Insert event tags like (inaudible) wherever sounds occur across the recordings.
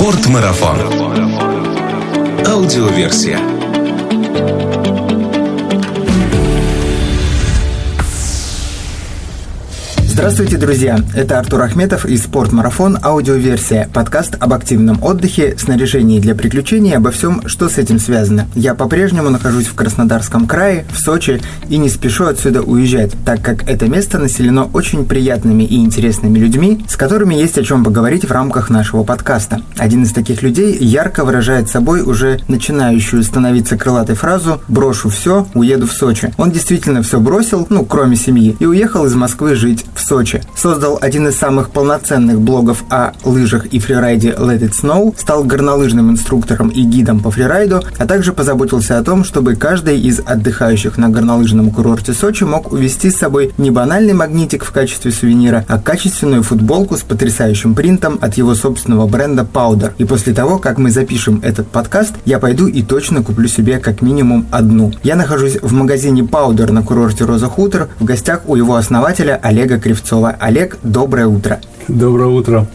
Спортмарафон. Аудиоверсия. Здравствуйте, друзья! Это Артур Ахметов и «Спортмарафон. Аудиоверсия» – подкаст об активном отдыхе, снаряжении для приключений и обо всем, что с этим связано. Я по-прежнему нахожусь в Краснодарском крае, в Сочи, и не спешу отсюда уезжать, так как это место населено очень приятными и интересными людьми, с которыми есть о чем поговорить в рамках нашего подкаста. Один из таких людей ярко выражает собой уже начинающую становиться крылатой фразу «брошу все, уеду в Сочи». Он действительно все бросил, ну, кроме семьи, и уехал из Москвы жить в Сочи. Создал один из самых полноценных блогов о лыжах и фрирайде Let It Snow, стал горнолыжным инструктором и гидом по фрирайду, а также позаботился о том, чтобы каждый из отдыхающих на горнолыжном курорте Сочи мог увезти с собой не банальный магнитик в качестве сувенира, а качественную футболку с потрясающим принтом от его собственного бренда Powder. И после того, как мы запишем этот подкаст, я пойду и точно куплю себе как минимум одну. Я нахожусь в магазине Powder на курорте Роза Хутор в гостях у его основателя Олега Кривцова. Кривцова. Олег, доброе утро. Доброе утро.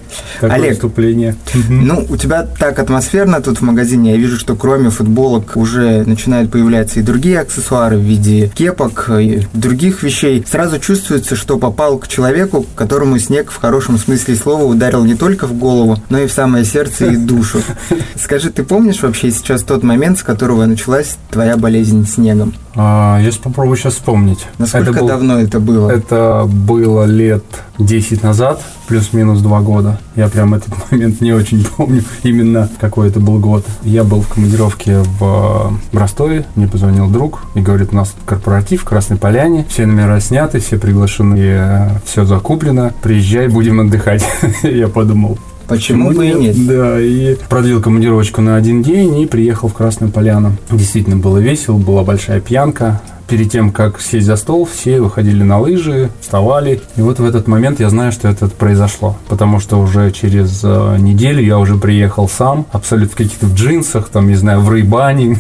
Такое Олег, вступление. Ну, у тебя так атмосферно тут в магазине. Я вижу, что кроме футболок уже начинают появляться и другие аксессуары в виде кепок и других вещей. Сразу чувствуется, что попал к человеку, которому снег в хорошем смысле слова ударил не только в голову, но и в самое сердце и душу. (laughs) Скажи, ты помнишь вообще сейчас тот момент, с которого началась твоя болезнь снегом? А, я попробую сейчас вспомнить. Насколько это был, давно это было? Это было лет 10 назад, плюс-минус 2 года. Я прям этот (laughs) момент не очень помню, именно какой это был год. Я был в командировке в Ростове, мне позвонил друг и говорит, у нас корпоратив в Красной Поляне, все номера сняты, все приглашены, все закуплено, приезжай, будем отдыхать. (laughs) Я подумал, Почему бы и нет? Да, и продлил командировочку на один день и приехал в Красную Поляну. Действительно было весело, была большая пьянка перед тем, как сесть за стол, все выходили на лыжи, вставали. И вот в этот момент я знаю, что это произошло. Потому что уже через э, неделю я уже приехал сам, абсолютно в каких-то в джинсах, там, не знаю, в рейбане.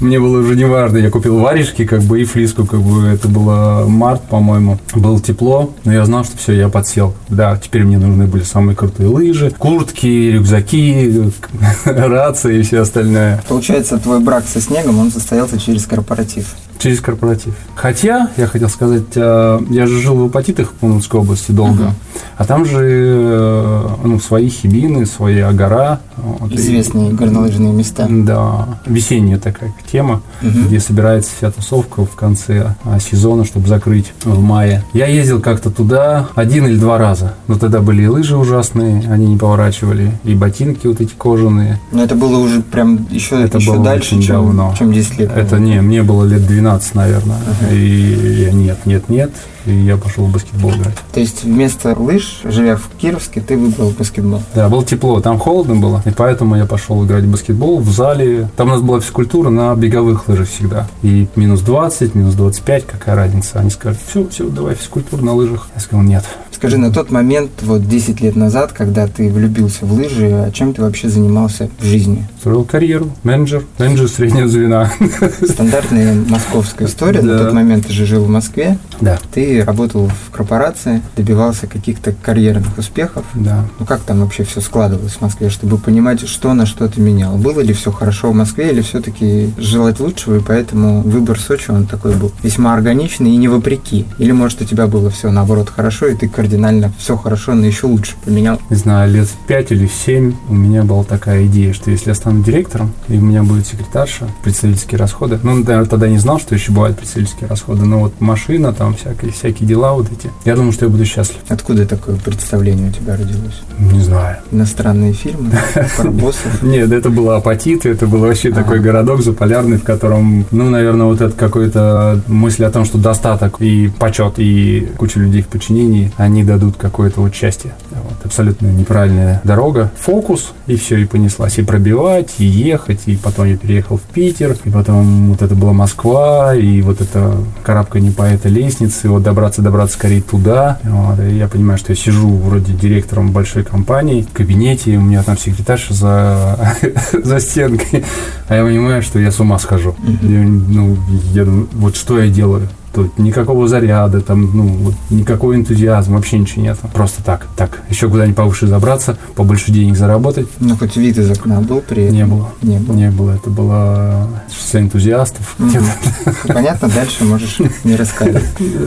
Мне было уже не важно. Я купил варежки, как бы, и флиску, как бы, это было март, по-моему. Было тепло, но я знал, что все, я подсел. Да, теперь мне нужны были самые крутые лыжи, куртки, рюкзаки, (laughs) рации и все остальное. Получается, твой брак со снегом, он состоялся через корпоратив. Через корпоратив. Хотя, я хотел сказать, э, я же жил в Апатитах в Пунской области долго, uh-huh. а там же э, ну, свои хибины, свои гора. Вот, Известные и, горнолыжные места. Да, весенняя такая тема, uh-huh. где собирается вся тусовка в конце а, сезона, чтобы закрыть в мае. Я ездил как-то туда один или два раза, но тогда были и лыжи ужасные, они не поворачивали, и ботинки вот эти кожаные. Но это было уже прям еще, это еще было дальше, чем, давно. чем 10 лет. Это не, мне было лет 12 12, наверное. Uh-huh. И я нет, нет, нет и я пошел в баскетбол играть. То есть вместо лыж, живя в Кировске, ты выбрал баскетбол? Да, было тепло, там холодно было, и поэтому я пошел играть в баскетбол в зале. Там у нас была физкультура на беговых лыжах всегда. И минус 20, минус 25, какая разница? Они сказали, все, все, давай физкультуру на лыжах. Я сказал, нет. Скажи, на тот момент, вот 10 лет назад, когда ты влюбился в лыжи, а чем ты вообще занимался в жизни? Строил карьеру, менеджер, менеджер среднего звена. Стандартная московская история. Да. На тот момент ты же жил в Москве. Да. Ты работал в корпорации, добивался каких-то карьерных успехов. Да. Ну как там вообще все складывалось в Москве, чтобы понимать, что на что ты менял? Было ли все хорошо в Москве, или все-таки желать лучшего, и поэтому выбор Сочи, он такой был весьма органичный и не вопреки? Или, может, у тебя было все наоборот хорошо, и ты кардинально все хорошо, но еще лучше поменял? Не знаю, лет в 5 или в 7 у меня была такая идея, что если я стану директором, и у меня будет секретарша, представительские расходы, ну, наверное, тогда не знал, что еще бывают представительские расходы, но вот машина, там всякие, всякие дела вот эти. Я думаю, что я буду счастлив. Откуда такое представление у тебя родилось? Не знаю. Иностранные фильмы (laughs) про боссов? Нет, это было апатит, это был вообще такой городок заполярный, в котором, ну, наверное, вот это какой-то мысль о том, что достаток и почет, и куча людей в подчинении, они дадут какое-то вот счастье. Вот, абсолютно неправильная дорога. Фокус, и все, и понеслась. И пробивать, и ехать, и потом я переехал в Питер, и потом вот это была Москва, и вот это карабкание по этой лестнице, вот добраться добраться, скорее туда. Вот, и я понимаю, что я сижу вроде директором большой компании в кабинете, у меня там секретарша за, (laughs) за стенкой, а я понимаю, что я с ума схожу. Я, ну, я думаю, вот что я делаю? Тут никакого заряда, там, ну, вот, никакого энтузиазма, вообще ничего нет. Просто так, так, еще куда-нибудь повыше забраться, побольше денег заработать. Ну, хоть вид из окна был при этом? Не было. Не было. Не было. Это было шоссе энтузиастов. Мгм. Понятно, дальше можешь не рассказывать.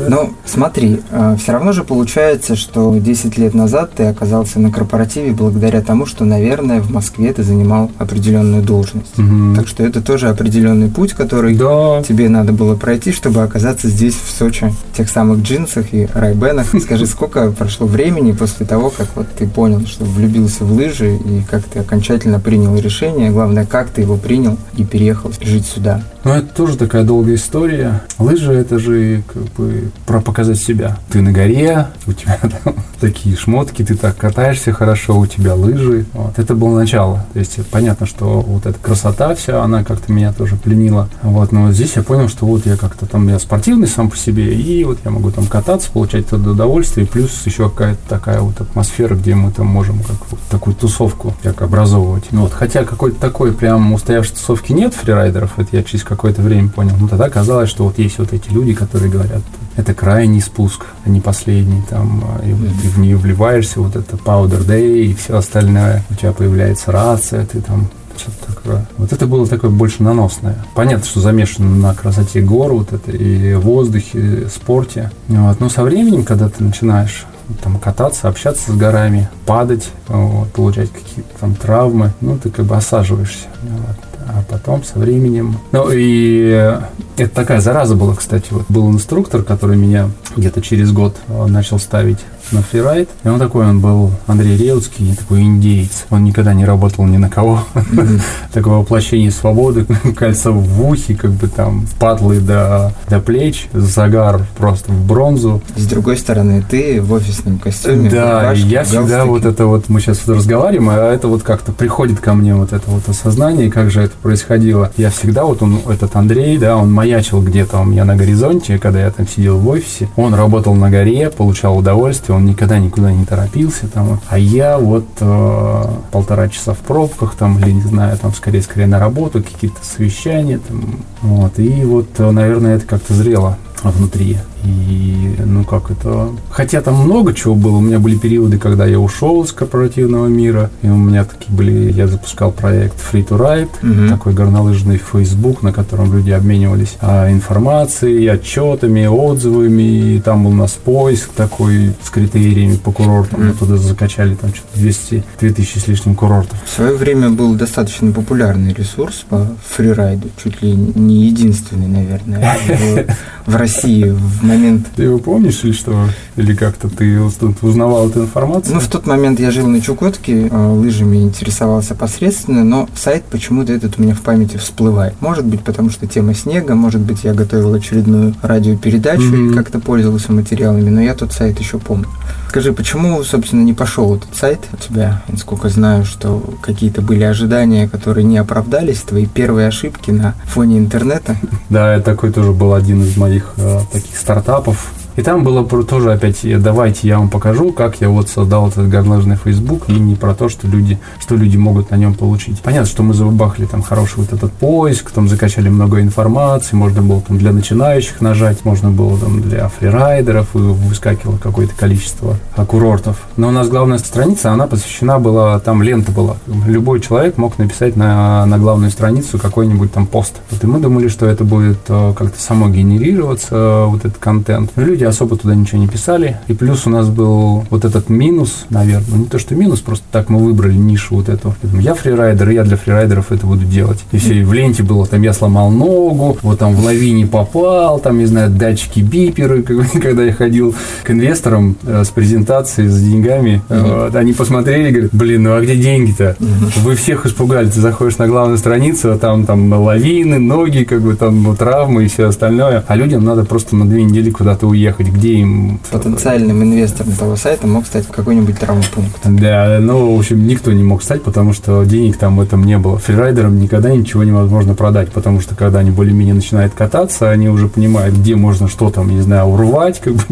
Ну, смотри, все равно же получается, что 10 лет назад ты оказался на корпоративе благодаря тому, что, наверное, в Москве ты занимал определенную должность. Мгм. Так что это тоже определенный путь, который Да, тебе надо было пройти, чтобы оказаться здесь, в Сочи, в тех самых джинсах и райбенах. (laughs) Скажи, сколько прошло времени после того, как вот ты понял, что влюбился в лыжи, и как ты окончательно принял решение, главное, как ты его принял и переехал жить сюда? Ну, это тоже такая долгая история. Лыжи это же как бы про показать себя. Ты на горе, у тебя (laughs) там такие шмотки, ты так катаешься хорошо, у тебя лыжи. Вот. Это было начало. То есть понятно, что вот эта красота вся, она как-то меня тоже пленила. Вот. Но здесь я понял, что вот я как-то там, я спортивный сам по себе, и вот я могу там кататься, получать это удовольствие, плюс еще какая-то такая вот атмосфера, где мы там можем как вот такую тусовку как образовывать. Ну, вот. Хотя какой-то такой прям устоявшей тусовки нет фрирайдеров, это я через какое-то время понял. Но тогда казалось, что вот есть вот эти люди, которые говорят, это крайний спуск, а не последний, там, и вот ты в нее вливаешься, вот это Powder Day и все остальное, у тебя появляется рация, ты там что-то такое. Вот это было такое больше наносное. Понятно, что замешано на красоте гор, вот это и воздухе, и спорте. Вот. Но со временем, когда ты начинаешь там кататься, общаться с горами, падать, вот, получать какие-то там травмы, ну, ты как бы осаживаешься. Вот. А потом со временем... Ну, и э, это такая зараза была, кстати. Вот был инструктор, который меня где-то через год э, начал ставить на фрирайд. И он такой, он был Андрей Реутский, такой индейец. Он никогда не работал ни на кого. (laughs) Такое воплощение свободы, (laughs) кольца в ухе, как бы там патлы до, до плеч, загар просто в бронзу. С другой стороны, ты в офисном костюме, Да, рубашке, я всегда вот это вот, мы сейчас разговариваем, а это вот как-то приходит ко мне вот это вот осознание, как же это происходило. Я всегда вот он, этот Андрей, да, он маячил где-то у меня на горизонте, когда я там сидел в офисе. Он работал на горе, получал удовольствие, он никогда никуда не торопился там. А я вот э, полтора часа в пробках там, или не знаю, там скорее-скорее на работу, какие-то совещания там. Вот, и вот, э, наверное, это как-то зрело внутри. И, ну, как это... Хотя там много чего было. У меня были периоды, когда я ушел из корпоративного мира. И у меня такие были... Я запускал проект Free to Ride. Мгм. Такой горнолыжный Facebook, на котором люди обменивались а, информацией, отчетами, отзывами. И там был у нас поиск такой с критериями по курортам. Мы туда закачали там что-то 200, 2000 с лишним курортов. В свое время был достаточно популярный ресурс по фрирайду, чуть ли не единственный, наверное, (laughs) в, в России в момент. Ты его помнишь или что? Или как-то ты уз- узнавал эту информацию? Ну, в тот момент я жил на Чукотке, э, лыжами интересовался посредственно, но сайт почему-то этот у меня в памяти всплывает. Может быть, потому что тема снега, может быть, я готовил очередную радиопередачу Мгм. и как-то пользовался материалами, но я тот сайт еще помню. Скажи, почему, собственно, не пошел этот сайт у тебя? Насколько знаю, что какие-то были ожидания, которые не оправдались, твои первые ошибки на фоне интернета. Да, такой тоже был один из моих таких стартапов. И там было про- тоже опять, давайте я вам покажу, как я вот создал этот горнолыжный Facebook, и не про то, что люди, что люди могут на нем получить. Понятно, что мы забахали там хороший вот этот поиск, там закачали много информации, можно было там для начинающих нажать, можно было там для фрирайдеров, и выскакивало какое-то количество курортов. Но у нас главная страница, она посвящена была, там лента была. Любой человек мог написать на, на главную страницу какой-нибудь там пост. Вот и мы думали, что это будет э, как-то само генерироваться, э, вот этот контент. Но люди особо туда ничего не писали. И плюс у нас был вот этот минус, наверное, ну, не то что минус, просто так мы выбрали нишу вот эту. Я думаю, Я фрирайдер, и я для фрирайдеров это буду делать. И все, и в ленте было, там я сломал ногу, вот там в лавине попал, там, не знаю, датчики биперы, (laughs) когда я ходил к инвесторам э, с презентацией, с деньгами, э, вот, они посмотрели и говорят, блин, ну а где деньги-то? Вы всех испугали, ты заходишь на главную страницу, а там, там лавины, ноги, как бы там ну, травмы и все остальное. А людям надо просто на две недели куда-то уехать, где им... Потенциальным инвестором того сайта мог стать какой-нибудь травмпункт. Да, ну, в общем, никто не мог стать, потому что денег там в этом не было. Фрирайдерам никогда ничего невозможно продать, потому что когда они более-менее начинают кататься, они уже понимают, где можно что там, не знаю, урвать, как бы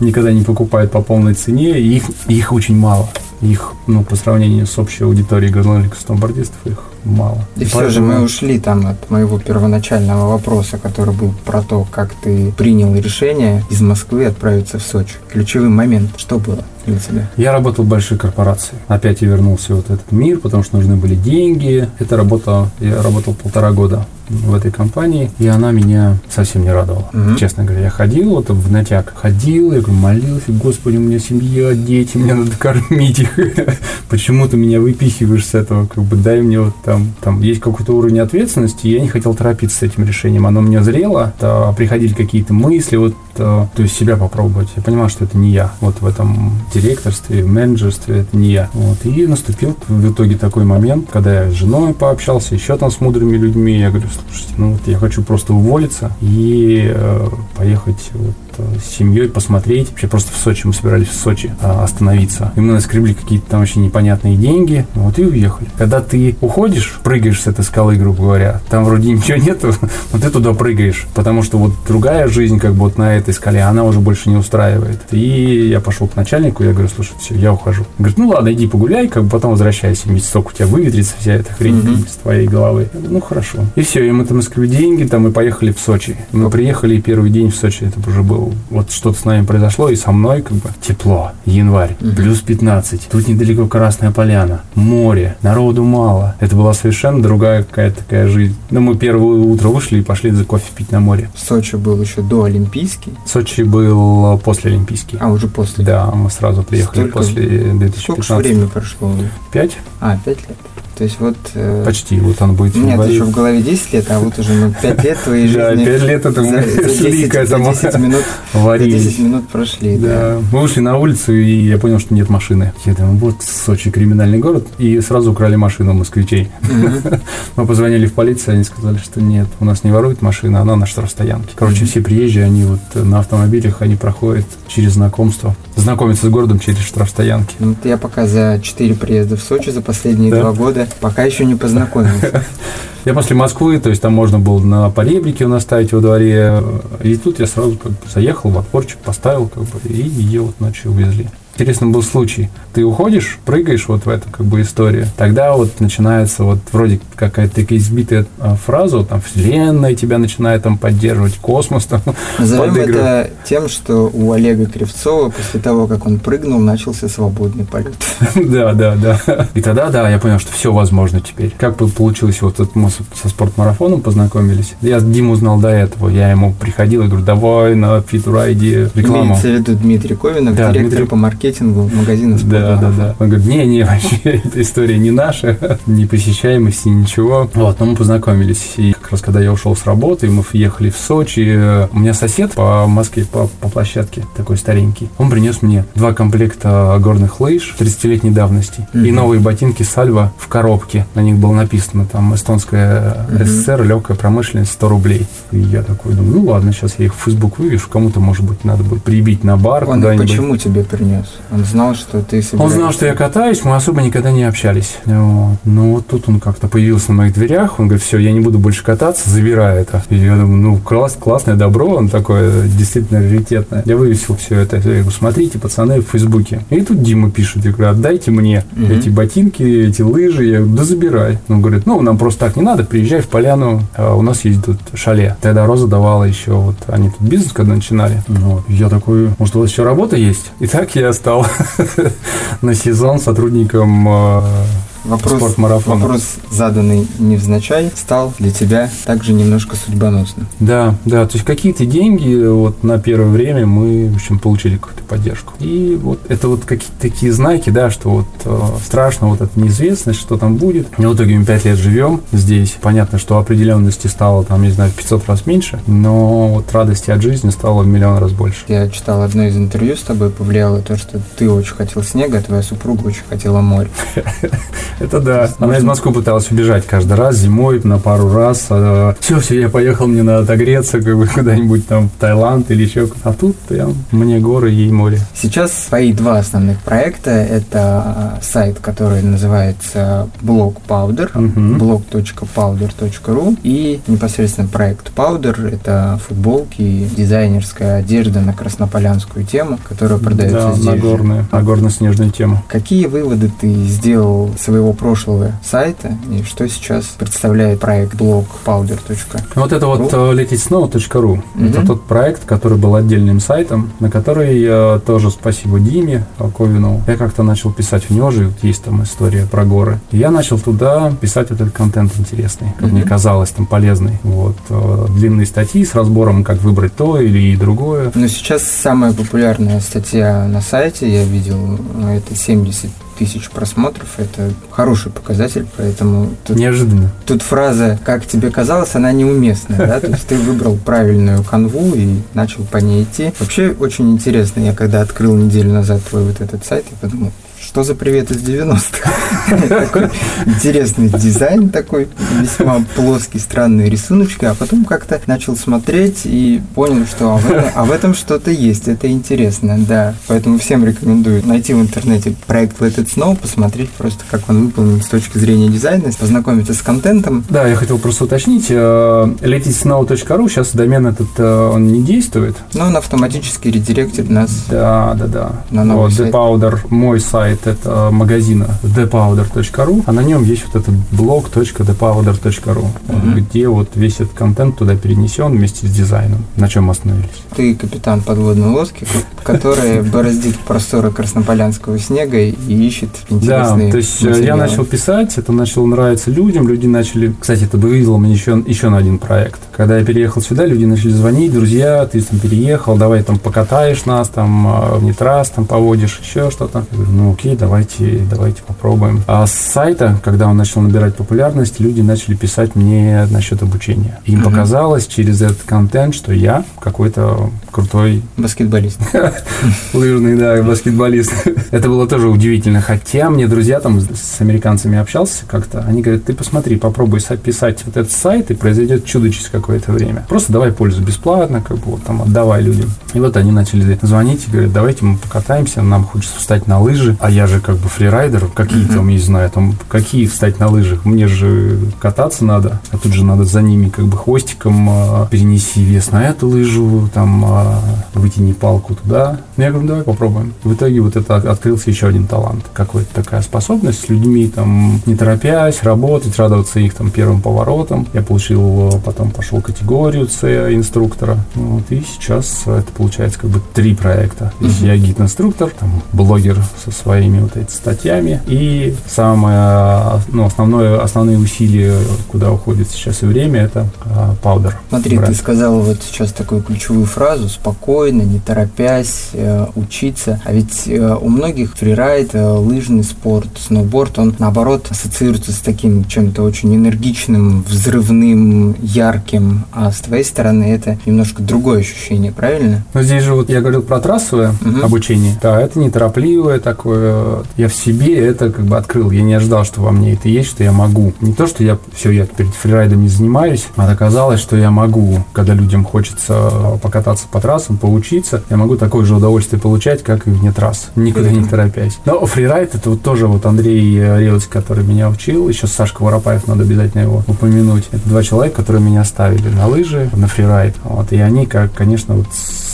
никогда не покупают по полной цене, и их, их очень мало. Их, ну, по сравнению с общей аудиторией горнолыжников-сноубордистов, их мало. И все же мы ушли там от моего первоначального вопроса, который был про то, как ты принял решение из Москвы отправиться в Сочи. Ключевой момент, что было для тебя? Я работал в большой корпорации. Опять я вернулся в вот этот мир, потому что нужны были деньги. Это работа, я работал полтора года в этой компании, и она меня совсем не радовала. Угу. Честно говоря, я ходил вот в натяг, ходил, я говорю, молился, Господи, у меня семья, дети, мне надо кормить их. (laughs) Почему ты меня выпихиваешь с этого? Как бы дай мне вот там, там есть какой-то уровень ответственности, и я не хотел торопиться с этим решением. Оно мне зрело, то приходили какие-то мысли, вот то, то есть себя попробовать. Я понимал, что это не я. Вот в этом директорстве, менеджерстве это не я. Вот. И наступил в итоге такой момент, когда я с женой пообщался, еще там с мудрыми людьми. Я говорю, слушайте, ну вот я хочу просто уволиться и э, поехать вот с семьей посмотреть. Вообще просто в Сочи, мы собирались в Сочи а, остановиться. И мы наскребли какие-то там очень непонятные деньги, вот и уехали. Когда ты уходишь, прыгаешь с этой скалы, грубо говоря, там вроде ничего нету, (laughs) но ты туда прыгаешь, потому что вот другая жизнь, как бы вот на этой скале, она уже больше не устраивает. И я пошел к начальнику, я говорю, слушай, все, я ухожу. Он говорит, ну ладно, иди погуляй, как бы потом возвращайся, месяцок у тебя выветрится вся эта хрень mm-hmm. с твоей головы. Говорю, ну хорошо. И все, и мы там наскребли деньги, там мы поехали в Сочи. Мы приехали, и первый день в Сочи, это уже был вот что-то с нами произошло, и со мной как бы тепло, январь, угу. плюс 15, тут недалеко Красная Поляна, море, народу мало. Это была совершенно другая какая-то такая жизнь. Ну, мы первое утро вышли и пошли за кофе пить на море. Сочи был еще до Олимпийский? Сочи был после Олимпийский. А, уже после? Да, мы сразу приехали Столько... после 2015. Сколько времени прошло? Пять. А, пять лет. То есть вот... Э, Почти, вот он будет... Нет, еще в голове 10 лет, а вот уже ну, 5 лет твоей (laughs) жизни... Да, 5 лет это мы шли к этому. 10 минут, варились. 10 минут прошли, да. да. Мы вышли на улицу, и я понял, что нет машины. Я думаю, вот Сочи криминальный город, и сразу украли машину москвичей. (laughs) Мы позвонили в полицию, они сказали, что нет, у нас не воруют машина, она на штрафстоянке. Короче, все приезжие, они вот на автомобилях, они проходят через знакомство, знакомятся с городом через штрафстоянки. Ну, я пока за 4 приезда в Сочи за последние два года Пока еще не познакомился. (laughs) Я после Москвы, то есть там можно было на поребрике у нас ставить во дворе. И тут я сразу как бы заехал в отпорчик, поставил, как бы, и ее вот ночью увезли интересный был случай. Ты уходишь, прыгаешь вот в эту как бы историю, тогда вот начинается вот вроде какая-то такая избитая а, фраза, там вселенная тебя начинает там поддерживать, космос там (laughs) Назовем это тем, что у Олега Кривцова после того, как он прыгнул, начался свободный полет. (laughs) Да, да, да. И тогда, да, я понял, что все возможно теперь. Как получилось, вот мы со спортмарафоном познакомились. Я Диму знал до этого, я ему приходил и говорю, давай на фитрайде рекламу. Имеется в виду Дмитрий Ковинов, директор по маркетингу маркетингу магазина Да, да, да. Он говорит, не-не, (laughs) вообще эта история не наша, не посещаемости, ничего. Вот, но мы познакомились. И как раз когда я ушел с работы, мы ехали в Сочи. У меня сосед по Москве, по, по площадке, такой старенький. Он принес мне два комплекта горных лыж 30-летней давности mm-hmm. и новые ботинки Сальва в коробке. На них было написано там эстонская mm-hmm. СССР, легкая промышленность, 100 рублей. И я такой думаю, ну ладно, сейчас я их в Facebook вывешу, кому-то, может быть, надо будет прибить на бар Он почему тебе принес? Он знал, что ты собираешься... Он знал, что я катаюсь, мы особо никогда не общались. Вот. Но вот тут он как-то появился на моих дверях, он говорит, все, я не буду больше кататься, забирай это. И я думаю, ну, класс, классное добро, он такое действительно раритетное. Я вывесил все это. Я говорю, смотрите, пацаны, в Фейсбуке. И тут Дима пишет, я говорю, отдайте мне угу. эти ботинки, эти лыжи. Я говорю, да забирай. Он говорит, ну, нам просто так не надо, приезжай в поляну, а у нас есть тут шале. Тогда Роза давала еще, вот они тут бизнес когда начинали. Вот. Я такой, может, у вас еще работа есть? И так я стал (laughs) на сезон сотрудником э, вопрос, спортмарафона. Вопрос, заданный невзначай, стал для тебя также немножко судьбоносным. Да, да, то есть какие-то деньги вот на первое время мы, в общем, получили какую-то поддержку. И вот это вот какие-то такие знаки, да, что вот э, страшно вот эта неизвестность, что там будет. И в итоге мы пять лет живем здесь. Понятно, что определенности стало там, не знаю, в 500 раз меньше, но вот радости от жизни стало в миллион раз больше. Я читал одно из интервью с тобой, повлияло то, что ты очень хотел снега, а твоя супруга очень хотела море. (laughs) Это да. Она из Москвы пыталась убежать каждый раз зимой на пару раз. Все, все, я поехал, мне надо отогреться как бы (laughs) куда-нибудь там в Таиланд или еще. А тут прям мне горы, ей море. Сейчас свои два основных проекта. Это а, сайт, который называется Blog Powder, uh-huh. blog.powder.ru и непосредственно проект Powder. Это футболки, дизайнерская одежда на краснополянскую тему, которая продается да, здесь. Нагорная, нагорно-снежная тема. Какие выводы ты сделал своего прошлого сайта и что сейчас представляет проект блог powder.ru? Вот это вот uh, letitsnow.ru. Uh-huh. Это тот проект, который был отдельным сайтом, на который я тоже спасибо Диме Ковину. Я как-то начал писать в него же, вот есть там история про горы. И я начал туда писать вот этот контент интересный, как uh-huh. мне казалось, там полезный. Вот э, длинные статьи с разбором, как выбрать то или другое. Но сейчас самая популярная статья на сайте, я видел, это 70 тысяч просмотров, это хороший показатель, поэтому... Тут, Неожиданно. Тут фраза «как тебе казалось», она неуместная, да, (laughs) то есть ты выбрал правильную канву и начал по ней идти. Вообще очень интересно, я когда открыл неделю назад твой вот этот сайт, я подумал, что за привет из 90-х? (laughs) Такой интересный дизайн такой, весьма плоский, странные рисуночки, а потом как-то начал смотреть и понял, что а в этом, а в этом что-то есть, это интересно, да. Поэтому всем рекомендую найти в интернете проект Let It Snow, посмотреть просто, как он выполнен с точки зрения дизайна, познакомиться с контентом. Да, я хотел просто уточнить, letitsnow.ru, сейчас домен этот, э, он не действует. Но он автоматически редиректит нас да, да, да. на новый вот, сайт. The Powder, мой сайт, сайт это магазина thepowder.ru, а на нем есть вот этот блог .thepowder.ru, mm-hmm. где вот весь этот контент туда перенесен вместе с дизайном, на чем мы остановились. Ты капитан подводной лодки, который (laughs) бороздит просторы краснополянского снега и ищет интересные Да, то есть э, я начал писать, это начало нравиться людям, люди начали... Кстати, это вывело меня еще, еще на один проект. Когда я переехал сюда, люди начали звонить, друзья, ты там переехал, давай там покатаешь нас, там в э, Нитрас, там поводишь, еще что-то. Я говорю, ну окей, окей, давайте, давайте попробуем. А с сайта, когда он начал набирать популярность, люди начали писать мне насчет обучения. Им угу. показалось через этот контент, что я какой-то крутой... Баскетболист. (laughs) Лыжный, да, баскетболист. Это было тоже удивительно. Хотя мне друзья там с американцами общался как-то, они говорят, ты посмотри, попробуй писать вот этот сайт, и произойдет чудо через какое-то время. Просто давай пользу бесплатно, как бы вот там отдавай людям. И вот они начали звонить и говорят, давайте мы покатаемся, нам хочется встать на лыжи, а я же как бы фрирайдер, какие там, не знаю, там, какие встать на лыжах, мне же кататься надо, а тут же надо за ними как бы хвостиком а, перенеси вес на эту лыжу, там, а, вытяни палку туда. Ну, я говорю, давай попробуем. В итоге вот это открылся еще один талант, какой-то такая способность с людьми, там, не торопясь, работать, радоваться их там первым поворотом. Я получил, потом пошел категорию С инструктора, вот, и сейчас это получается как бы три проекта. Mm-hmm. Я гид-инструктор, там, блогер со своими вот этими статьями. И самое, ну, основное, основные усилия, куда уходит сейчас и время, это а, паудер. Смотри, брать. ты сказал вот сейчас такую ключевую фразу «спокойно, не торопясь, э, учиться». А ведь э, у многих фрирайд, э, лыжный спорт, сноуборд, он наоборот ассоциируется с таким чем-то очень энергичным, взрывным, ярким. А с твоей стороны это немножко другое ощущение, правильно? Но здесь же вот я говорил про трассовое угу. обучение. Да, это неторопливое такое, я в себе это как бы открыл. Я не ожидал, что во мне это есть, что я могу. Не то, что я все, я перед фрирайдом не занимаюсь, а оказалось, что я могу, когда людям хочется покататься по трассам, поучиться, я могу такое же удовольствие получать, как и вне трасс, никуда не торопясь. Но фрирайд это вот тоже вот Андрей Ревец, который меня учил, еще Сашка Воропаев, надо обязательно его упомянуть. Это два человека, которые меня ставили на лыжи, на фрирайд. Вот, и они, как, конечно, вот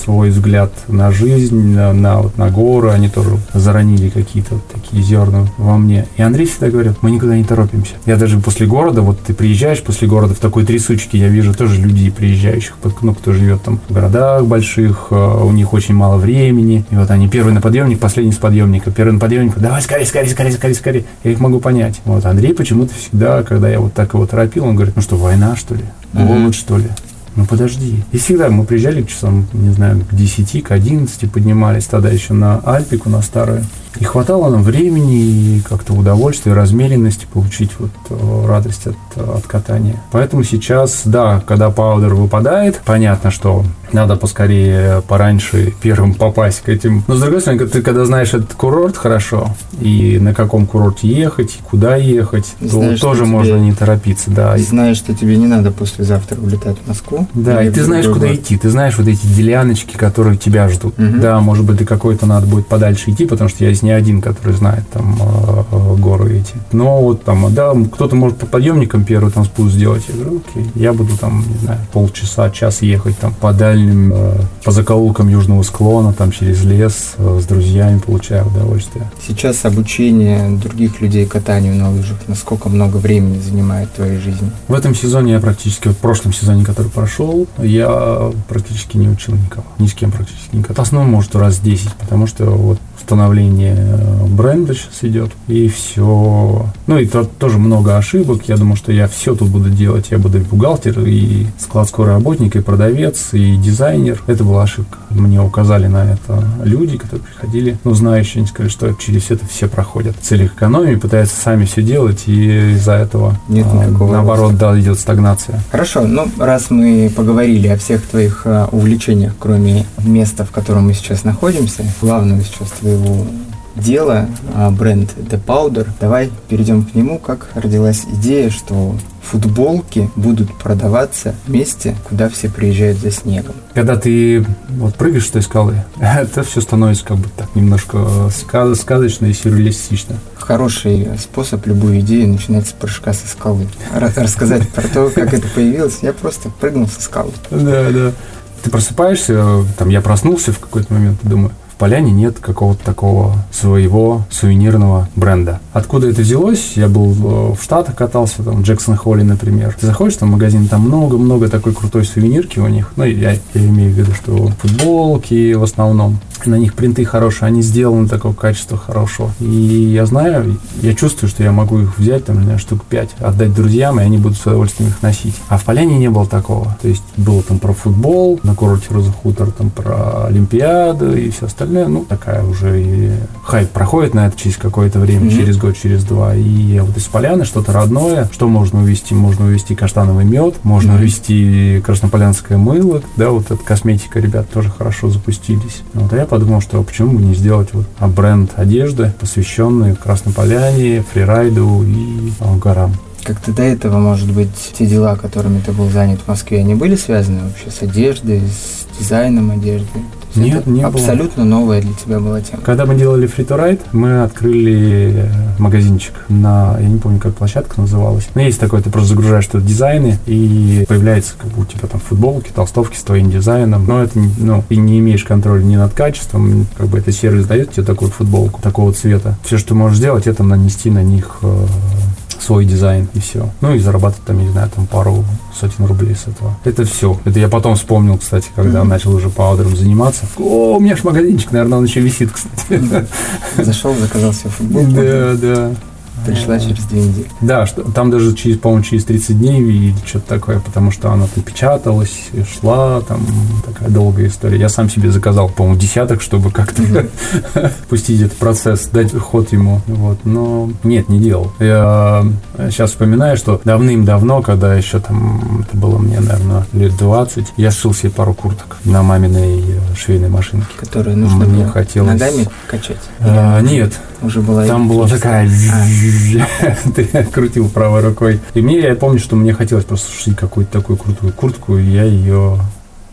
свой взгляд на жизнь, на, на, вот, на горы, они тоже заронили какие-то вот такие зерна во мне. И Андрей всегда говорит, мы никуда не торопимся. Я даже после города, вот ты приезжаешь после города в такой трясучке, я вижу тоже людей приезжающих, ну, кто живет там в городах больших, э, у них очень мало времени, и вот они первый на подъемник, последний с подъемника, первый на подъемник, давай скорее, скорее, скорее, скорее, скорее. Я их могу понять. Вот Андрей почему-то всегда, когда я вот так его торопил, он говорит, ну что, война, что ли? Голод, что ли? ну подожди. И всегда мы приезжали к часам, не знаю, к 10, к 11 поднимались тогда еще на Альпику, на старую. И хватало нам времени и как-то удовольствия, размеренности получить вот э, радость от, от катания. Поэтому сейчас, да, когда паудер выпадает, понятно, что надо поскорее, пораньше первым попасть к этим. Но с другой стороны, ты когда знаешь этот курорт хорошо, и на каком курорте ехать, и куда ехать, знаешь, то тоже можно не торопиться, да. Знаешь, что тебе не надо послезавтра улетать в Москву. Да, и ты знаешь, куда идти, ты знаешь вот эти деляночки, которые тебя ждут. Угу. Да, может быть, до какой-то надо будет подальше идти, потому что я есть не один, который знает там э, э, горы эти. Но вот там, да, кто-то может по подъемникам первый там спуск сделать. Я говорю, окей, я буду там, не знаю, полчаса, час ехать там по дальним э, по закоулкам южного склона, там через лес, с друзьями получаю удовольствие. Сейчас обучение других людей катанию на лыжах, насколько много времени занимает твоей жизни? В этом сезоне я практически, вот в прошлом сезоне, который прошел, я практически не учил никого, ни с кем практически никого. В основном, может, раз 10, потому что вот становление э, бренда сейчас идет, и все. Ну, и то, тоже много ошибок. Я думаю, что я все тут буду делать. Я буду и бухгалтер, и складской работник, и продавец, и дизайнер. Это была ошибка. Мне указали на это люди, которые приходили, ну, знающие, они сказали, что через это все проходят. В целях экономии пытаются сами все делать, и из-за этого, Нет а, наоборот, роста. да, идет стагнация. Хорошо, ну, раз мы поговорили о всех твоих а, увлечениях, кроме места, в котором мы сейчас находимся, главного сейчас твоего дела, а, бренд The Powder. Давай перейдем к нему. Как родилась идея, что футболки будут продаваться в месте, куда все приезжают за снегом. Когда ты вот прыгаешь с той скалы, (laughs) это все становится как бы так немножко сказ сказочно и сюрреалистично. Хороший способ любую идею начинать с прыжка со скалы. Рассказать про то, как это появилось. Я просто прыгнул со скалы. Да, да. Ты просыпаешься, там я проснулся в какой-то момент, думаю, Поляне нет какого-то такого своего сувенирного бренда. Откуда это взялось? Я был в Штатах, катался, там, Джексон Холли, например. Ты заходишь там в магазин, там много-много такой крутой сувенирки у них. Ну, я, я имею в виду, что футболки в основном. На них принты хорошие, они сделаны такого качества хорошего. И я знаю, я чувствую, что я могу их взять, там, не штук 5, отдать друзьям, и они будут с удовольствием их носить. А в Поляне не было такого. То есть было там про футбол, на курорте Роза Хутор, там про Олимпиаду и все остальное остальное, ну, такая уже и хайп проходит на это через какое-то время, mm-hmm. через год, через два. И вот из поляны что-то родное, что можно увезти? Можно увезти каштановый мед, можно mm-hmm. увезти краснополянское мыло, да, вот эта косметика, ребят, тоже хорошо запустились. Вот, а я подумал, что почему бы не сделать вот бренд одежды, посвященный Краснополяне, фрирайду и а, горам. Как-то до этого, может быть, те дела, которыми ты был занят в Москве, они были связаны вообще с одеждой, с дизайном одежды? Нет, это не абсолютно было. новая для тебя была тема. Когда мы делали free to ride, мы открыли магазинчик на, я не помню, как площадка называлась. Но есть такое, ты просто загружаешь туда дизайны, и появляется как бы у тебя там футболки, толстовки с твоим дизайном. Но это, ну, ты не имеешь контроля ни над качеством, как бы это сервис дает тебе такую футболку такого цвета. Все, что ты можешь сделать, это нанести на них э, свой дизайн и все. Ну и зарабатывать там, не знаю, там пару сотен рублей с этого. Это все. Это я потом вспомнил, кстати, когда mm-hmm. начал уже паудером заниматься. О, у меня же магазинчик, наверное, он еще висит, кстати. Зашел, заказал себе футболку. Да, да. Пришла через две недели. Да, что, там даже, через, по-моему, через 30 дней или что-то такое, потому что она там печаталась, шла, там такая долгая история. Я сам себе заказал, по-моему, десяток, чтобы как-то (laughs) пустить этот процесс, дать ход ему. Вот. Но нет, не делал. Я сейчас вспоминаю, что давным-давно, когда еще там, это было мне, наверное, лет 20, я сшил себе пару курток на маминой э, швейной машинке. Которые нужно мне было хотелось... ногами качать? А, нет. Уже была там была такая... А (laughs) ты крутил правой рукой. И мне, я помню, что мне хотелось просто шить какую-то такую крутую куртку, и я ее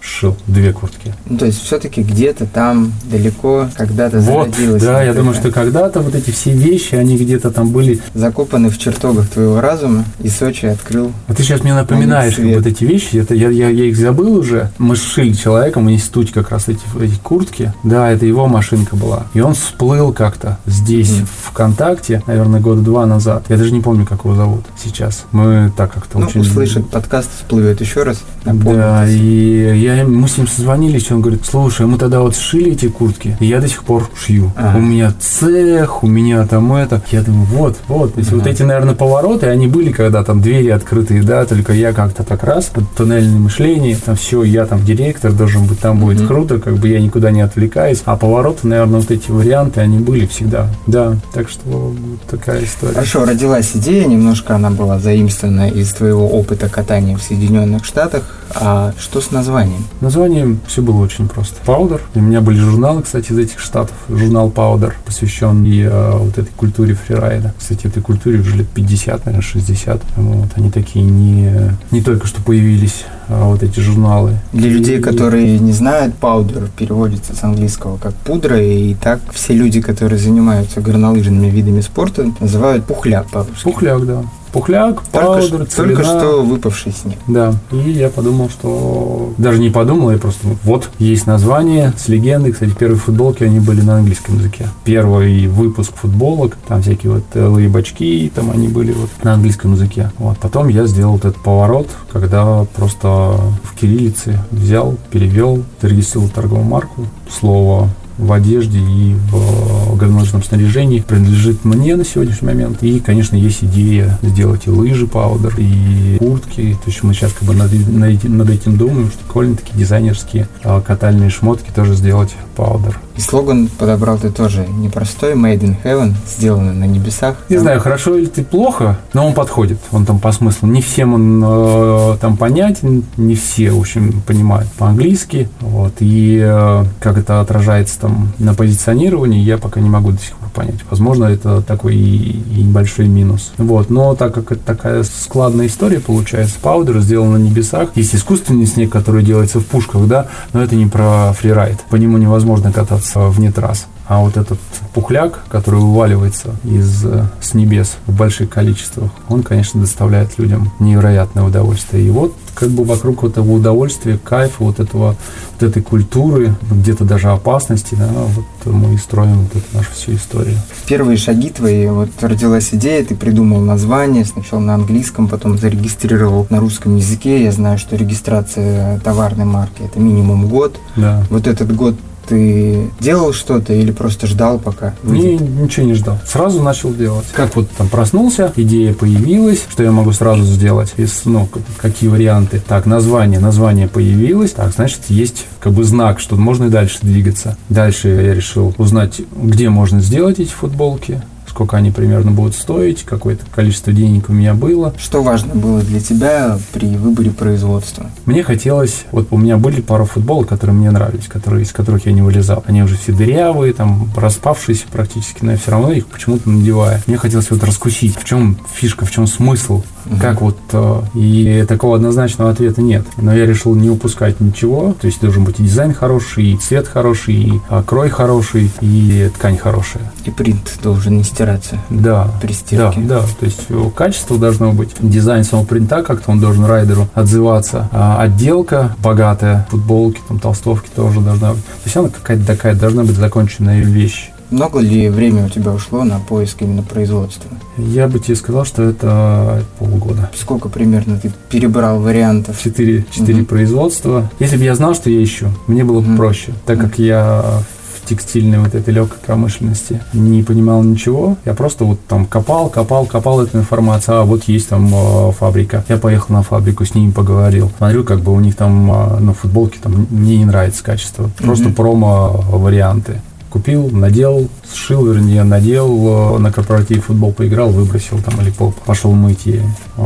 шил две куртки. Ну, то есть все-таки где-то там далеко когда-то вот, зародилось. Да, я думаю, что когда-то вот эти все вещи, они где-то там были. Закопаны в чертогах твоего разума, и Сочи открыл. А ты сейчас мне напоминаешь вот эти вещи, это я, я, я их забыл уже. Мы шили человеком в институте как раз эти, эти куртки. Да, это его машинка была. И он всплыл как-то здесь, mm. ВКонтакте, наверное, года два назад. Я даже не помню, как его зовут сейчас. Мы так как-то ну, очень... услышит подкаст, всплывет еще раз. Напомню, да, и я я, мы с ним созвонились, он говорит, слушай, мы тогда вот сшили эти куртки, и я до сих пор шью. Ага. У меня цех, у меня там это. Я думаю, вот, вот. То есть ага. вот эти, наверное, повороты, они были, когда там двери открытые, да, только я как-то так раз, туннельное мышление, там все, я там директор должен быть, там будет круто, как бы я никуда не отвлекаюсь. А повороты, наверное, вот эти варианты, они были всегда. Да, так что вот такая история. Хорошо, родилась идея, немножко она была заимствована из твоего опыта катания в Соединенных Штатах. А что с названием? Названием все было очень просто. Powder. У меня были журналы, кстати, из этих штатов. Журнал Powder, посвященный э, вот этой культуре фрирайда. Кстати, этой культуре уже лет 50, наверное, 60. Вот. Они такие не, не только что появились а, вот эти журналы. Для людей, которые не знают, паудер переводится с английского как пудра, и так все люди, которые занимаются горнолыжными видами спорта, называют пухляк по-русски. Пухляк, да. Пухляк, паудер, только, только что выпавший снег. Да, и я подумал, что... Даже не подумал, я просто... Вот, есть название с легендой. Кстати, первые футболки, они были на английском языке. Первый выпуск футболок, там всякие вот лые бачки, там они были вот на английском языке. Вот, потом я сделал вот этот поворот, когда просто в кириллице взял, перевел, зарегистрировал торговую марку, слово в одежде и в горнолыжном снаряжении принадлежит мне на сегодняшний момент. И, конечно, есть идея сделать и лыжи паудер, и куртки. То есть мы сейчас как бы над, над, над этим думаем, что довольно-таки дизайнерские а, катальные шмотки тоже сделать паудер. И слоган подобрал ты тоже непростой, Made in Heaven, сделанный на небесах. Не знаю, хорошо или ты плохо, но он подходит, он там по смыслу. Не всем он э, там понятен, не все, в общем, понимают по-английски. Вот, и э, как это отражается там на позиционировании, я пока не могу до сих понять. Возможно, это такой и, и небольшой минус. Вот, но так как это такая складная история получается, паудер сделан на небесах. Есть искусственный снег, который делается в пушках, да, но это не про фрирайд. По нему невозможно кататься вне трасс. А вот этот пухляк, который вываливается из, э, с небес в больших количествах, он, конечно, доставляет людям невероятное удовольствие. И вот как бы вокруг этого удовольствия, кайфа, вот этого, вот этой культуры, где-то даже опасности, да, вот мы и строим вот эту нашу всю историю. Первые шаги твои, вот родилась идея, ты придумал название, сначала на английском, потом зарегистрировал на русском языке. Я знаю, что регистрация товарной марки это минимум год. Да. Вот этот год ты делал что-то или просто ждал пока? Не, ничего не ждал. Сразу начал делать. Как вот там проснулся, идея появилась, что я могу сразу сделать, из, ну, какие варианты. Так, название, название появилось, так, значит, есть как бы знак, что можно и дальше двигаться. Дальше я решил узнать, где можно сделать эти футболки, сколько они примерно будут стоить, какое-то количество денег у меня было. Что важно было для тебя при выборе производства? Мне хотелось, вот у меня были пару футболок, которые мне нравились, которые, из которых я не вылезал. Они уже все дырявые, там, распавшиеся практически, но я все равно их почему-то надеваю. Мне хотелось вот раскусить, в чем фишка, в чем смысл, угу. как вот... Э, и такого однозначного ответа нет. Но я решил не упускать ничего, то есть должен быть и дизайн хороший, и цвет хороший, и а, крой хороший, и ткань хорошая. И принт должен не стираться да, при стирке. Да, да, то есть качество должно быть. Дизайн самого принта как-то он должен райдеру отзываться. А отделка богатая, футболки, там, толстовки тоже должна быть. То есть она какая-то такая должна быть законченная вещь. Много ли времени у тебя ушло на поиск именно производства? Я бы тебе сказал, что это полгода. Сколько примерно ты перебрал вариантов? Четыре, четыре угу. производства. Если бы я знал, что я ищу, мне было бы угу. проще, так угу. как я текстильной вот этой легкой промышленности. Не понимал ничего. Я просто вот там копал, копал, копал эту информацию. А вот есть там э, фабрика. Я поехал на фабрику, с ними поговорил. Смотрю, как бы у них там э, на футболке там мне не нравится качество. Просто mm-hmm. промо-варианты. Купил, надел, сшил, вернее, надел, э, на корпоратив футбол поиграл, выбросил там или пошел мыть ей.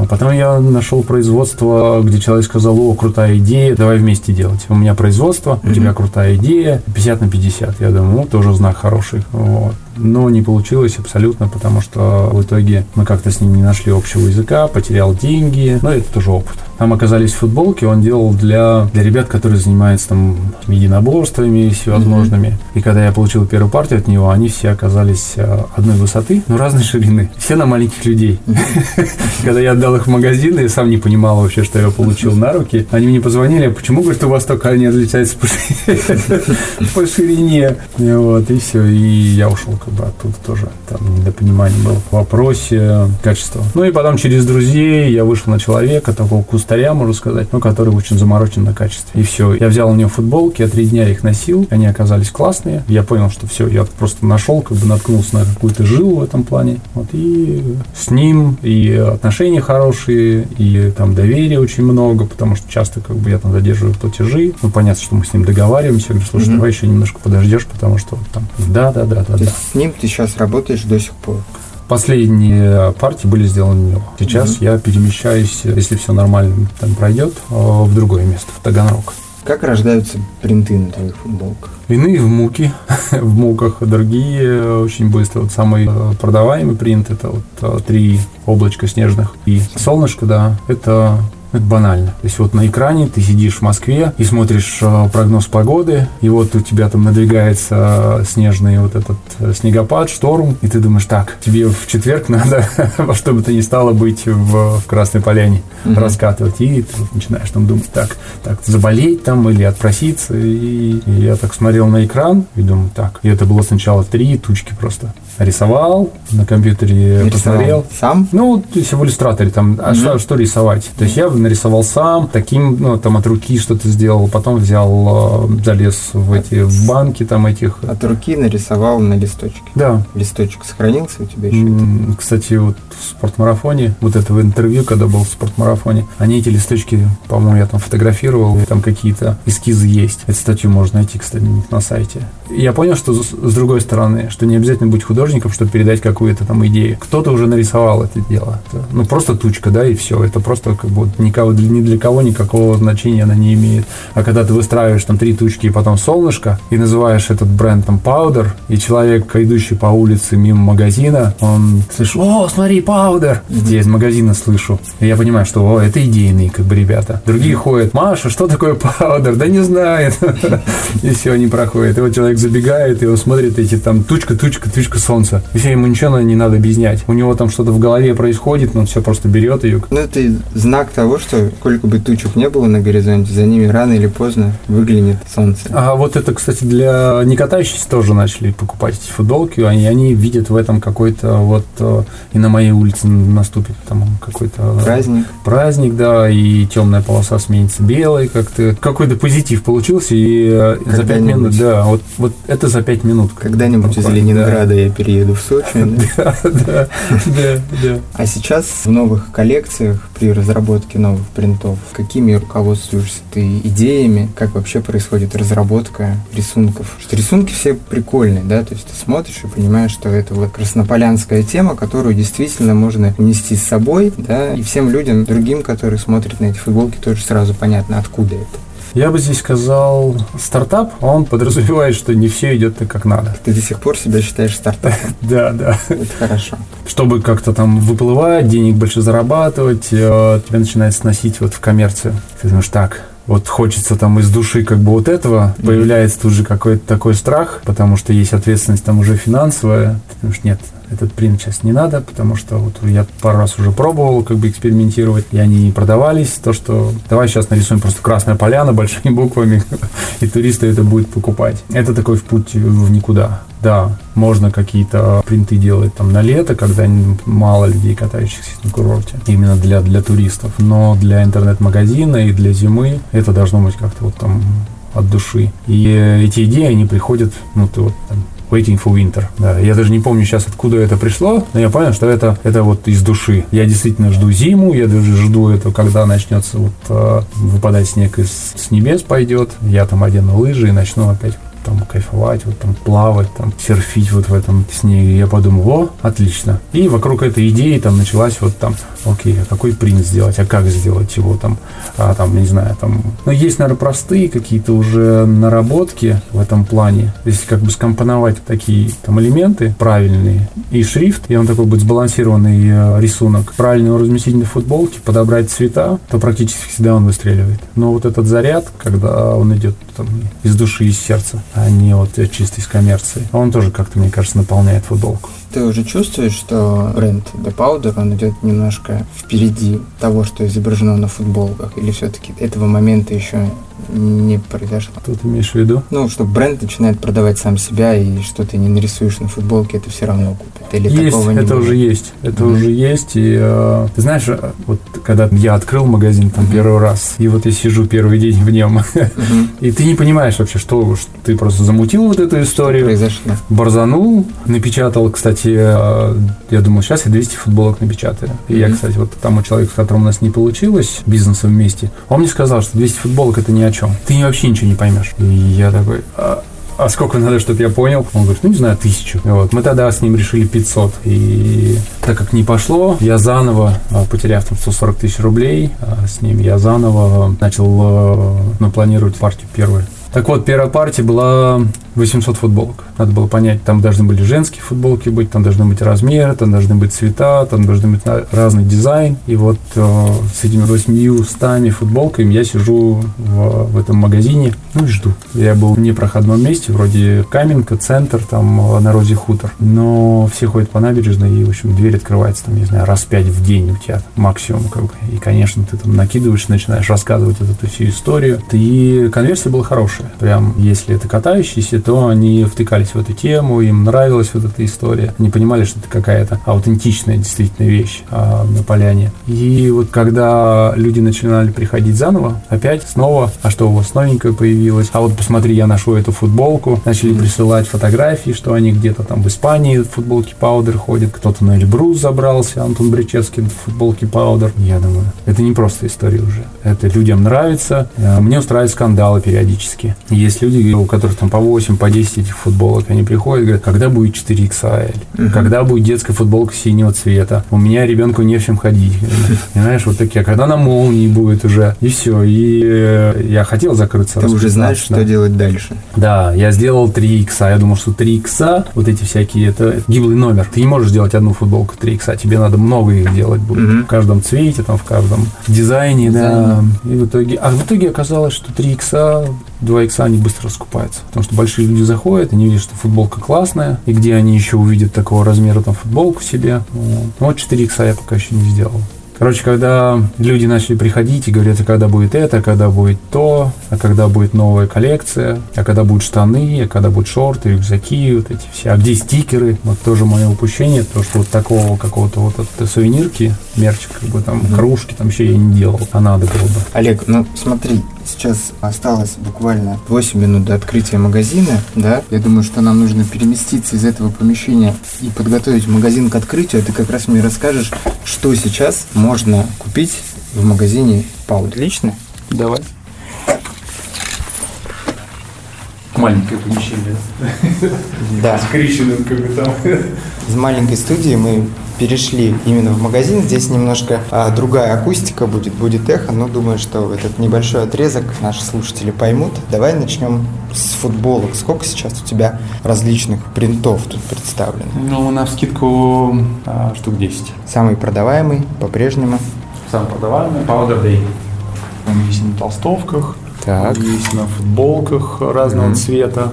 Потом я нашел производство, где человек сказал, о, крутая идея, давай вместе делать. У меня производство, у тебя крутая идея, 50 на 50. Я думаю, ну, тоже знак хороший. Вот. Но не получилось абсолютно, потому что в итоге мы как-то с ним не нашли общего языка, потерял деньги, но это тоже опыт. Там оказались футболки, он делал для, для ребят, которые занимаются там единоборствами всевозможными. Mm-hmm. И когда я получил первую партию от него, они все оказались э, одной высоты, но разной ширины. Все на маленьких людей. Когда я отдал их в магазин, я сам не понимал вообще, что я получил на руки. Они мне позвонили, почему, говорит, у вас только они отличаются по ширине. Вот, и все. И я ушел как бы оттуда тоже. Там недопонимание было в вопросе качества. Ну и потом через друзей я вышел на человека, такого кустаря, можно сказать, ну, который очень заморочен на качестве. И все. Я взял у него футболки, я три дня их носил, они оказались классные. Я понял, что все, я просто нашел, как бы наткнулся на какую-то жилу в этом плане. Вот, и с ним и отношения хорошие, и там доверия очень много, потому что часто как бы я там задерживаю платежи. Ну, понятно, что мы с ним договариваемся. Я говорю, слушай, mm-hmm. давай еще немножко подождешь, потому что там, да, да, да, да. То да. с ним ты сейчас работаешь до сих пор? Последние партии были сделаны у него. Сейчас mm-hmm. я перемещаюсь, если все нормально там пройдет, в другое место, в Таганрог. Как рождаются принты на твоих футболках? Иные в муки, (laughs) в муках, другие очень быстро. Вот самый э, продаваемый принт это вот э, три облачка снежных и солнышко, да, это это банально. То есть вот на экране ты сидишь в Москве и смотришь э, прогноз погоды, и вот у тебя там надвигается снежный вот этот э, снегопад, шторм, и ты думаешь, так, тебе в четверг (laughs) надо во что бы то ни стало быть в, в Красной Поляне, угу. раскатывать, и ты начинаешь там думать, так, так, заболеть там или отпроситься, и, и я так смотрел на экран и думаю, так, и это было сначала три тучки просто рисовал, на компьютере Рисовал. посмотрел. Сам? Ну, то есть в иллюстраторе там, а что, что рисовать? То есть я нарисовал сам, таким, ну, там от руки что-то сделал, потом взял, э, залез в эти, в банки там этих. От руки нарисовал на листочке? Да. Листочек сохранился у тебя еще? Mm, кстати, вот в спортмарафоне, вот этого интервью, когда был в спортмарафоне, они эти листочки, по-моему, я там фотографировал, там какие-то эскизы есть. Эту статью можно найти, кстати, на сайте. Я понял, что с другой стороны, что не обязательно быть художником, художником, чтобы передать какую-то там идею. Кто-то уже нарисовал это дело. Ну, просто тучка, да, и все. Это просто как бы никого, ни для кого никакого значения она не имеет. А когда ты выстраиваешь там три тучки и потом солнышко, и называешь этот бренд там Powder, и человек, идущий по улице мимо магазина, он слышит, о, смотри, Powder. Я из магазина слышу. И я понимаю, что, о, это идейные как бы ребята. Другие ходят, Маша, что такое Powder? Да не знает. (laughs) И все, они проходят. И вот человек забегает, и он смотрит эти там тучка, тучка, тучка, солнце солнца. Все, ему ничего не надо объяснять. У него там что-то в голове происходит, но он все просто берет ее. Ну, это знак того, что сколько бы тучек не было на горизонте, за ними рано или поздно выглянет солнце. А вот это, кстати, для не катающихся тоже начали покупать эти футболки. Они, они видят в этом какой-то вот э, и на моей улице наступит там какой-то праздник. Праздник, да, и темная полоса сменится белой, как-то какой-то позитив получился, и э, за пять минут, да, вот, вот это за пять минут. Когда-нибудь из Ленинграда да. я перееду в Сочи. (laughs) Да, да, да, да. А сейчас в новых коллекциях при разработке новых принтов, какими руководствуешься ты идеями, как вообще происходит разработка рисунков? Что рисунки все прикольные, да, то есть ты смотришь и понимаешь, что это вот краснополянская тема, которую действительно можно унести с собой, да, и всем людям, другим, которые смотрят на эти футболки, тоже сразу понятно, откуда это. Я бы здесь сказал, стартап, он подразумевает, что не все идет так, как надо. Ты до сих пор себя считаешь стартапом? (laughs) Да, да. Это хорошо. Чтобы как-то там выплывать, денег больше зарабатывать, э, тебя начинает сносить вот в коммерцию. Ты думаешь, так, вот хочется там из души как бы вот этого, mm-hmm. появляется тут же какой-то такой страх, потому что есть ответственность там уже финансовая. Ты думаешь, нет, этот принт сейчас не надо, потому что вот я пару раз уже пробовал как бы экспериментировать, и они не продавались. То, что давай сейчас нарисуем просто красная поляна большими буквами, (laughs) и туристы это будут покупать. Это такой в путь в никуда. Да, можно какие-то принты делать там на лето, когда мало людей, катающихся на курорте, именно для, для туристов. Но для интернет-магазина и для зимы это должно быть как-то вот там от души. И эти идеи, они приходят, ну, ты вот там, Waiting for Winter. Да, я даже не помню сейчас, откуда это пришло, но я понял, что это, это вот из души. Я действительно жду зиму, я даже жду это, когда начнется вот э, выпадать снег из, с небес пойдет. Я там одену лыжи и начну опять там кайфовать, вот там плавать, там серфить вот в этом снеге. Я подумал, о, отлично. И вокруг этой идеи там началась вот там окей, а какой принт сделать, а как сделать его там, а, там, не знаю, там, ну, есть, наверное, простые какие-то уже наработки в этом плане, если как бы скомпоновать такие там элементы правильные и шрифт, и он такой будет сбалансированный э, рисунок, правильно его разместить на футболке, подобрать цвета, то практически всегда он выстреливает. Но вот этот заряд, когда он идет там, из души, из сердца, а не вот чисто из коммерции, он тоже как-то, мне кажется, наполняет футболку. Ты уже чувствуешь, что бренд The Powder, он идет немножко впереди того, что изображено на футболках? Или все-таки этого момента еще не произошло. Что ты имеешь в виду? Ну, что бренд начинает продавать сам себя, и что ты не нарисуешь на футболке, это все равно купят. Или есть, такого не это будет? уже есть. Это mm-hmm. уже есть. И э, ты знаешь, вот когда я открыл магазин там mm-hmm. первый раз, и вот я сижу первый день в нем, mm-hmm. (laughs) и ты не понимаешь вообще, что, что ты просто замутил вот эту историю. Произошло. Борзанул, напечатал, кстати, э, я думал, сейчас я 200 футболок напечатаю. И mm-hmm. я, кстати, вот тому человеку, с которым у нас не получилось бизнесом вместе, он мне сказал, что 200 футболок это ни о чем. Ты вообще ничего не поймешь. И я такой, а, а сколько надо, чтобы я понял? Он говорит, ну, не знаю, тысячу. Вот. Мы тогда с ним решили 500. И так как не пошло, я заново, а, потеряв там 140 тысяч рублей, а, с ним я заново начал ну, планировать партию первую. Так вот, первая партия была 800 футболок. Надо было понять, там должны были женские футболки быть, там должны быть размеры, там должны быть цвета, там должны быть разный дизайн. И вот э, с этими 800 футболками я сижу в, в этом магазине, ну и жду. Я был в непроходном месте, вроде Каменка, центр, там на Розе Хутор. Но все ходят по набережной, и, в общем, дверь открывается, там, не знаю, раз пять в день у тебя максимум. Как бы. И, конечно, ты там накидываешь, начинаешь рассказывать эту всю историю. И конверсия была хорошая. Прям, если это катающийся, то они втыкались в эту тему, им нравилась вот эта история. Они понимали, что это какая-то аутентичная действительно вещь а, на поляне. И вот когда люди начинали приходить заново, опять снова, а что у вас новенькое появилось? А вот посмотри, я ношу эту футболку. Начали присылать фотографии, что они где-то там в Испании в футболке Паудер ходят. Кто-то на Эльбрус забрался, Антон Бричевский в футболке Паудер. Я думаю, это не просто история уже. Это людям нравится. А, мне устраивают скандалы периодически. Есть люди, у которых там по 8 8 по 10 этих футболок. Они приходят и говорят, когда будет 4XL? Угу. Когда будет детская футболка синего цвета? У меня ребенку не в чем ходить. Понимаешь, вот такие. А когда на молнии будет уже? И все. И э, я хотел закрыться. Ты уже знаешь, что делать дальше. Да, я сделал 3 икса. Я думал, что 3 икса, вот эти всякие, это гиблый номер. Ты не можешь сделать одну футболку 3 икса. Тебе надо много их делать будет. Угу. В каждом цвете, там, в каждом дизайне, да. И в итоге, а в итоге оказалось, что 3 икса 2 икса они быстро раскупаются. Потому что большие люди заходят, они видят, что футболка классная, и где они еще увидят такого размера там футболку себе. Вот, ну, вот 4 икса я пока еще не сделал. Короче, когда люди начали приходить и говорят, а когда будет это, а когда будет то, а когда будет новая коллекция, а когда будут штаны, а когда будут шорты, рюкзаки, вот эти все, а где стикеры, вот тоже мое упущение, то, что вот такого какого-то вот от сувенирки, мерчик, как бы там, кружки, там еще я не делал, а надо было бы. Олег, ну смотри, сейчас осталось буквально 8 минут до открытия магазина, да, я думаю, что нам нужно переместиться из этого помещения и подготовить магазин к открытию, а ты как раз мне расскажешь, что сейчас можно купить в магазине Пау. Отлично? Давай. Маленькое помещение. Да. С бы там. Из маленькой студии мы перешли именно в магазин. Здесь немножко а, другая акустика будет, будет эхо, но думаю, что этот небольшой отрезок наши слушатели поймут. Давай начнем с футболок. Сколько сейчас у тебя различных принтов тут представлено? Ну, на скидку а, штук 10. Самый продаваемый по-прежнему? Самый продаваемый Powder Day. Он есть на толстовках, так. есть на футболках разного mm-hmm. цвета.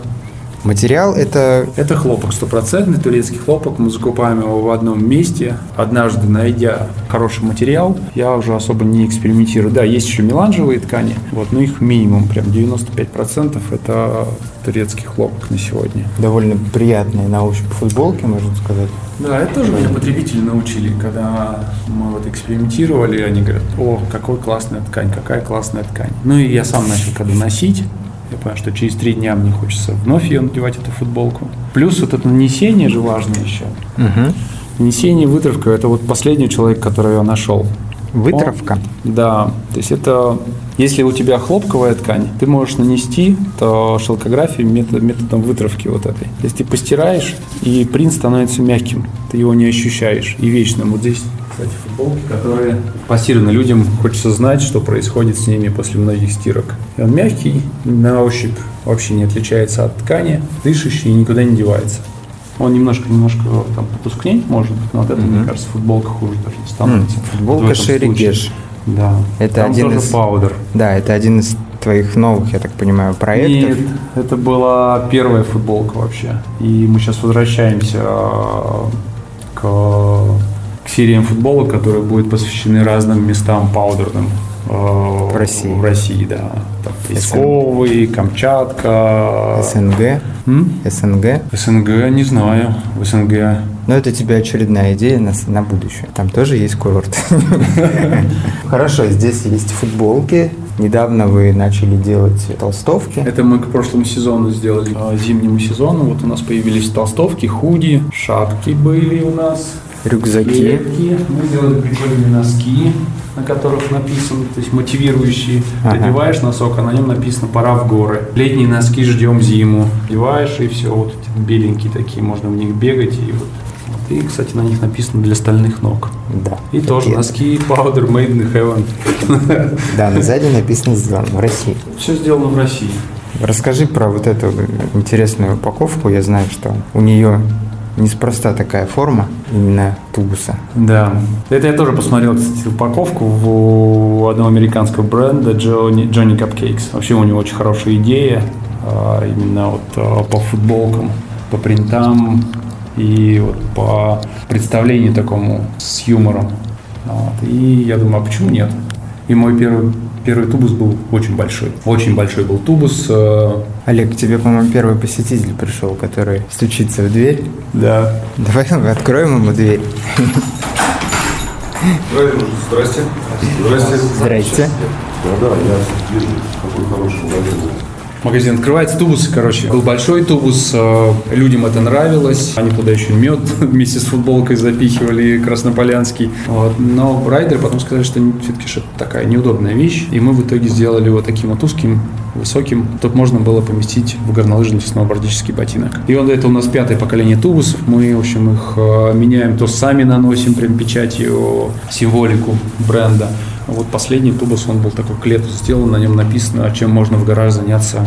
Материал это... Это хлопок, стопроцентный турецкий хлопок. Мы закупаем его в одном месте. Однажды, найдя хороший материал, я уже особо не экспериментирую. Да, есть еще меланжевые ткани, вот, но их минимум, прям 95% это турецкий хлопок на сегодня. Довольно приятные на ощупь футболки, можно сказать. Да, это тоже меня потребители научили, когда мы вот экспериментировали, они говорят, о, какой классная ткань, какая классная ткань. Ну и я сам начал когда носить, я понял, что через три дня мне хочется вновь ее надевать, эту футболку. Плюс вот это нанесение же важно еще. Угу. Нанесение, вытравка – это вот последний человек, который я нашел. Вытравка? Он, да. То есть это, если у тебя хлопковая ткань, ты можешь нанести то шелкографию метод, методом вытравки вот этой. То есть ты постираешь, и принт становится мягким. Ты его не ощущаешь. И вечным. Вот здесь кстати, футболки, которые постированы людям, хочется знать, что происходит с ними после многих стирок. И он мягкий, на ощупь вообще не отличается от ткани, дышащий и никуда не девается. Он немножко-немножко там потускнеть может, но от этого, mm-hmm. мне кажется, футболка хуже даже не становится. Mm, футболка Шерри Да. Это там один тоже из... паудер. Да, это один из твоих новых, я так понимаю, проектов? Нет, это была первая футболка вообще. И мы сейчас возвращаемся а, к, к сериям футбола, которые будут посвящены разным местам паудерным. А, в России. В России, да. Там, Песковый, Камчатка. СНГ. М? СНГ. СНГ, не знаю. В СНГ. Но это тебе очередная идея на, на будущее. Там тоже есть курорт. (laughs) Хорошо, здесь есть футболки. Недавно вы начали делать толстовки. Это мы к прошлому сезону сделали, а, зимнему сезону. Вот у нас появились толстовки, худи, шапки были у нас. Рюкзаки. Клетки. Мы сделали прикольные носки, на которых написано, то есть мотивирующие. Ага. Ты одеваешь носок, а на нем написано «Пора в горы». Летние носки ждем зиму. Одеваешь, и все, вот эти беленькие такие, можно в них бегать. И вот и, кстати, на них написано для стальных ног. Да. И Такие. тоже носки Powder Made in Heaven. (laughs) Да, на сзади написано сделано в России. Все сделано в России. Расскажи про вот эту интересную упаковку. Я знаю, что у нее неспроста такая форма именно тубуса. Да. Это я тоже посмотрел, кстати, упаковку у одного американского бренда Johnny, Johnny Cupcakes. Вообще у него очень хорошая идея а, именно вот а, по футболкам, по принтам и вот по представлению такому с юмором. Вот. И я думаю, а почему нет? И мой первый Первый тубус был очень большой. Очень большой был тубус. Э, Олег, тебе, по-моему, первый посетитель пришел, который стучится в дверь. Да. Давай откроем ему дверь. Здрасте. Здрасте. Здрасте. Да, да, я вижу, какой хороший магазин магазин открывается. Тубус, короче, был большой тубус, э, людям это нравилось. Они туда еще мед (laughs) вместе с футболкой запихивали, краснополянский. Вот. Но райдеры потом сказали, что все-таки что такая неудобная вещь. И мы в итоге сделали его таким вот узким, высоким. Тут можно было поместить в горнолыжный сноубордический ботинок. И вот это у нас пятое поколение тубусов. Мы, в общем, их э, меняем, то сами наносим прям печатью символику бренда. Вот последний тубус, он был такой к лету сделан, на нем написано, чем можно в гараж заняться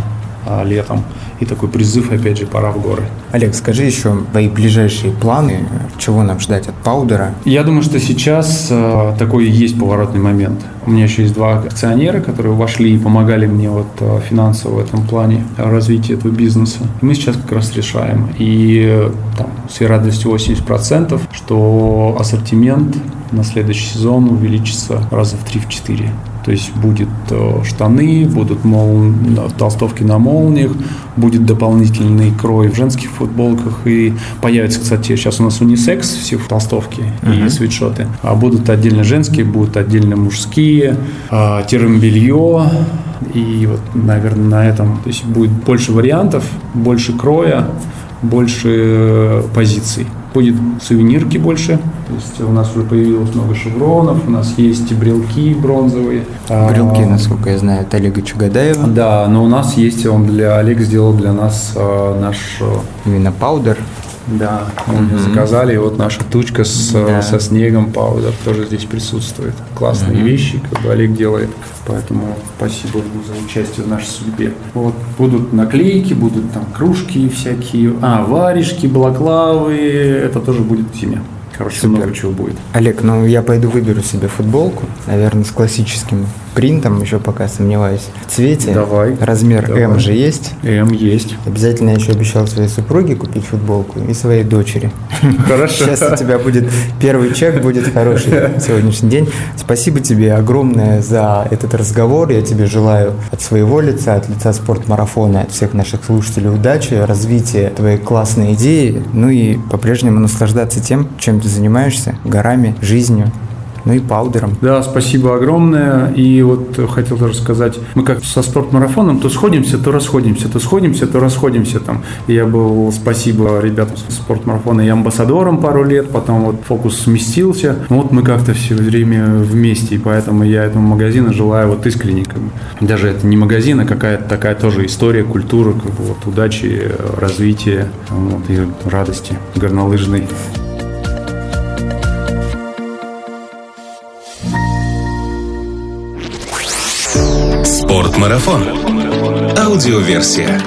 летом. И такой призыв, опять же, пора в горы. Олег, скажи еще твои ближайшие планы, чего нам ждать от Паудера? Я думаю, что сейчас э, такой есть поворотный момент. У меня еще есть два акционера, которые вошли и помогали мне вот э, финансово в этом плане развития этого бизнеса. И мы сейчас как раз решаем. И там, с вероятностью 80%, что ассортимент на следующий сезон увеличится раза в 3-4. То есть будет э, штаны, будут мол... толстовки на молниях, будет дополнительный крой в женских футболках. И появится, кстати, сейчас у нас унисекс все толстовки uh-huh. и свитшоты, а будут отдельно женские, будут отдельно мужские, а, термобелье. И вот, наверное, на этом, то есть будет больше вариантов, больше кроя, больше э, позиций будет сувенирки больше. То есть у нас уже появилось много шевронов, у нас есть брелки бронзовые. Брелки, а, насколько я знаю, от Олега Чугадаева. Да, но у нас есть, он для Олег сделал для нас а, наш... Именно паудер? Да, мы угу. заказали, и вот наша тучка с, да. со снегом паудер тоже здесь присутствует. Классные угу. вещи, как бы Олег делает, поэтому спасибо ему за участие в нашей судьбе. Вот будут наклейки, будут там кружки всякие, а, варежки, балаклавы, это тоже будет в зиме. Короче, Супер. много чего будет. Олег, ну я пойду выберу себе футболку, наверное, с классическим принтом, еще пока сомневаюсь. В цвете. Давай. Размер Давай. М же есть? М есть. Обязательно я еще обещал своей супруге купить футболку и своей дочери. (laughs) Хорошо. Сейчас у тебя будет первый чек, будет хороший (laughs) сегодняшний день. Спасибо тебе огромное за этот разговор. Я тебе желаю от своего лица, от лица спортмарафона, от всех наших слушателей удачи, развития твоей классной идеи, ну и по-прежнему наслаждаться тем, чем ты занимаешься, горами, жизнью. Ну и паудером. Да, спасибо огромное. И вот хотел тоже сказать, мы как со спортмарафоном то сходимся, то расходимся, то сходимся, то расходимся там. Я был, спасибо ребятам спортмарафона и амбассадором пару лет, потом вот фокус сместился. Ну вот мы как-то все время вместе, и поэтому я этому магазину желаю вот искренне. Как бы. Даже это не магазин, а какая-то такая тоже история, культура, как бы вот удачи, развития вот, и радости горнолыжной. Спортмарафон. Аудиоверсия.